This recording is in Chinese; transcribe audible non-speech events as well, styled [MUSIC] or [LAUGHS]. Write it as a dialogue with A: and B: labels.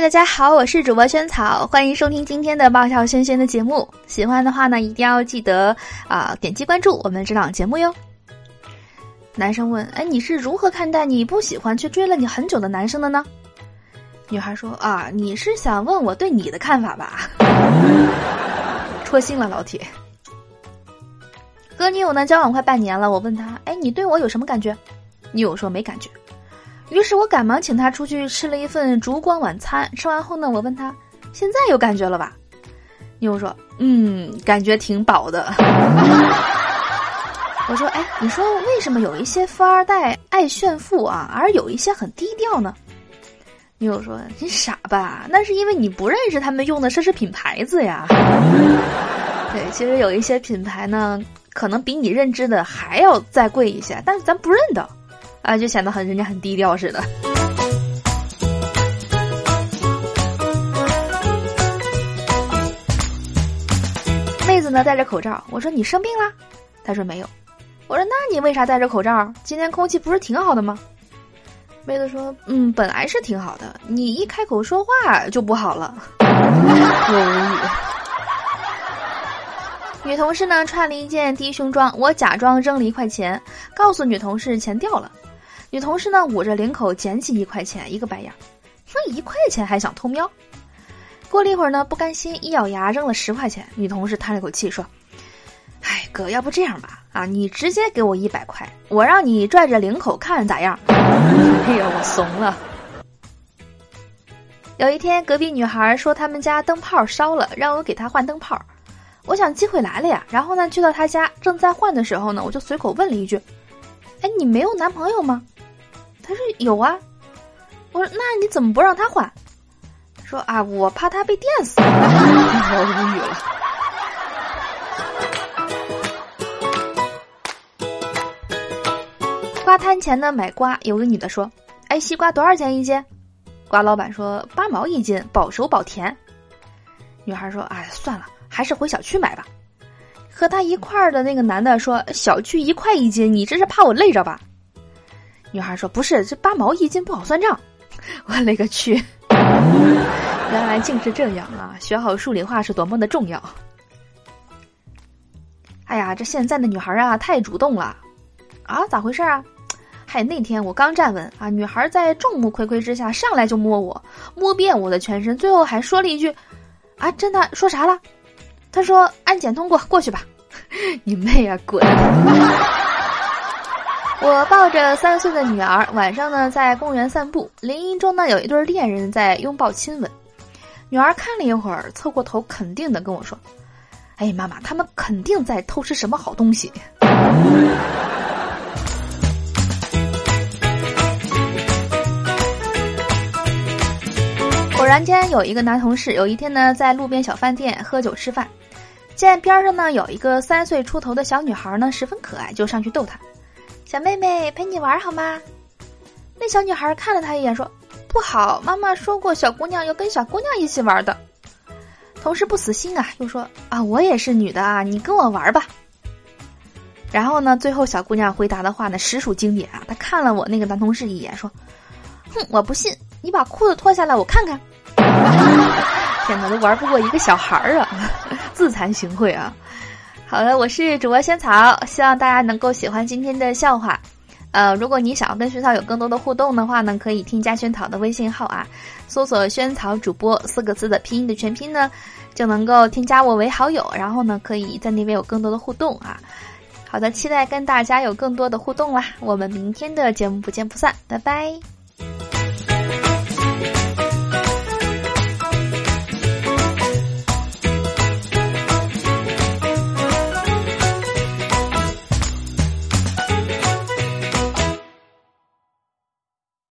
A: 大家好，我是主播萱草，欢迎收听今天的爆笑萱萱的节目。喜欢的话呢，一定要记得啊点击关注我们这档节目哟。男生问：哎，你是如何看待你不喜欢却追了你很久的男生的呢？女孩说：啊，你是想问我对你的看法吧？[LAUGHS] 戳心了，老铁。和女友呢交往快半年了，我问他：哎，你对我有什么感觉？女友说没感觉。于是我赶忙请他出去吃了一份烛光晚餐。吃完后呢，我问他：“现在有感觉了吧？”女友说：“嗯，感觉挺饱的。[LAUGHS] ”我说：“哎，你说为什么有一些富二代爱炫富啊，而有一些很低调呢？”女友说：“你傻吧？那是因为你不认识他们用的奢侈品牌子呀。[LAUGHS] 对，其实有一些品牌呢，可能比你认知的还要再贵一些，但是咱不认得。”啊，就显得很人家很低调似的。妹子呢戴着口罩，我说你生病啦？她说没有。我说那你为啥戴着口罩？今天空气不是挺好的吗？妹子说嗯，本来是挺好的，你一开口说话就不好了。我无语。女同事呢穿了一件低胸装，我假装扔了一块钱，告诉女同事钱掉了。女同事呢，捂着领口捡起一块钱，一个白眼，说一块钱还想偷瞄。过了一会儿呢，不甘心，一咬牙扔了十块钱。女同事叹了口气说：“哎，哥，要不这样吧，啊，你直接给我一百块，我让你拽着领口看咋样？”哎呀，我怂了。有一天，隔壁女孩说他们家灯泡烧了，让我给她换灯泡。我想机会来了呀，然后呢，去到她家，正在换的时候呢，我就随口问了一句：“哎，你没有男朋友吗？”他说有啊，我说那你怎么不让他换？说啊，我怕他被电死。我无语了。[LAUGHS] 瓜摊前呢买瓜，有个女的说：“哎，西瓜多少钱一斤？”瓜老板说：“八毛一斤，保熟保甜。”女孩说：“哎，算了，还是回小区买吧。”和他一块儿的那个男的说：“小区一块一斤，你这是怕我累着吧？”女孩说：“不是，这八毛一斤不好算账。”我勒个去！原来竟是这样啊！学好数理化是多么的重要。哎呀，这现在的女孩啊，太主动了啊！咋回事啊？嗨，那天我刚站稳啊，女孩在众目睽睽之下上来就摸我，摸遍我的全身，最后还说了一句：“啊，真的？说啥了？”她说：“安检通过，过去吧。” [LAUGHS] 你妹啊，滚！我抱着三岁的女儿，晚上呢在公园散步，林荫中呢有一对恋人在拥抱亲吻。女儿看了一会儿，侧过头肯定的跟我说：“哎，妈妈，他们肯定在偷吃什么好东西。[LAUGHS] ”果然间有一个男同事，有一天呢在路边小饭店喝酒吃饭，见边上呢有一个三岁出头的小女孩呢十分可爱，就上去逗她。小妹妹陪你玩好吗？那小女孩看了他一眼，说：“不好，妈妈说过，小姑娘要跟小姑娘一起玩的。”同事不死心啊，又说：“啊，我也是女的啊，你跟我玩吧。”然后呢，最后小姑娘回答的话呢，实属经典啊。她看了我那个男同事一眼，说：“哼，我不信，你把裤子脱下来，我看看。[LAUGHS] ”天哪，都玩不过一个小孩儿啊，[LAUGHS] 自惭形秽啊。好了，我是主播萱草，希望大家能够喜欢今天的笑话。呃，如果你想要跟萱草有更多的互动的话呢，可以添加萱草的微信号啊，搜索“萱草主播”四个字的拼音的全拼呢，就能够添加我为好友，然后呢，可以在那边有更多的互动啊。好的，期待跟大家有更多的互动啦，我们明天的节目不见不散，拜拜。